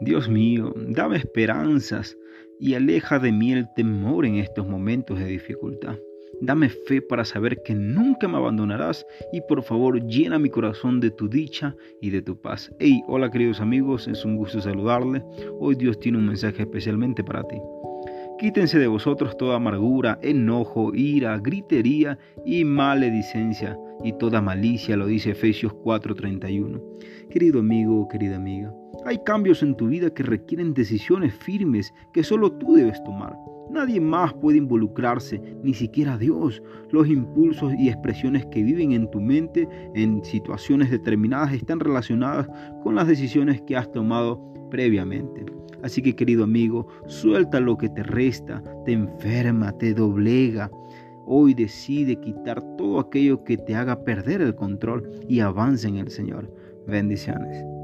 Dios mío, dame esperanzas y aleja de mí el temor en estos momentos de dificultad. Dame fe para saber que nunca me abandonarás y por favor llena mi corazón de tu dicha y de tu paz. Hey, hola queridos amigos, es un gusto saludarle. Hoy Dios tiene un mensaje especialmente para ti. Quítense de vosotros toda amargura, enojo, ira, gritería y maledicencia y toda malicia, lo dice Efesios 4:31. Querido amigo, querida amiga, hay cambios en tu vida que requieren decisiones firmes que solo tú debes tomar. Nadie más puede involucrarse, ni siquiera Dios. Los impulsos y expresiones que viven en tu mente en situaciones determinadas están relacionadas con las decisiones que has tomado previamente. Así que querido amigo, suelta lo que te resta, te enferma, te doblega. Hoy decide quitar todo aquello que te haga perder el control y avanza en el Señor. Bendiciones.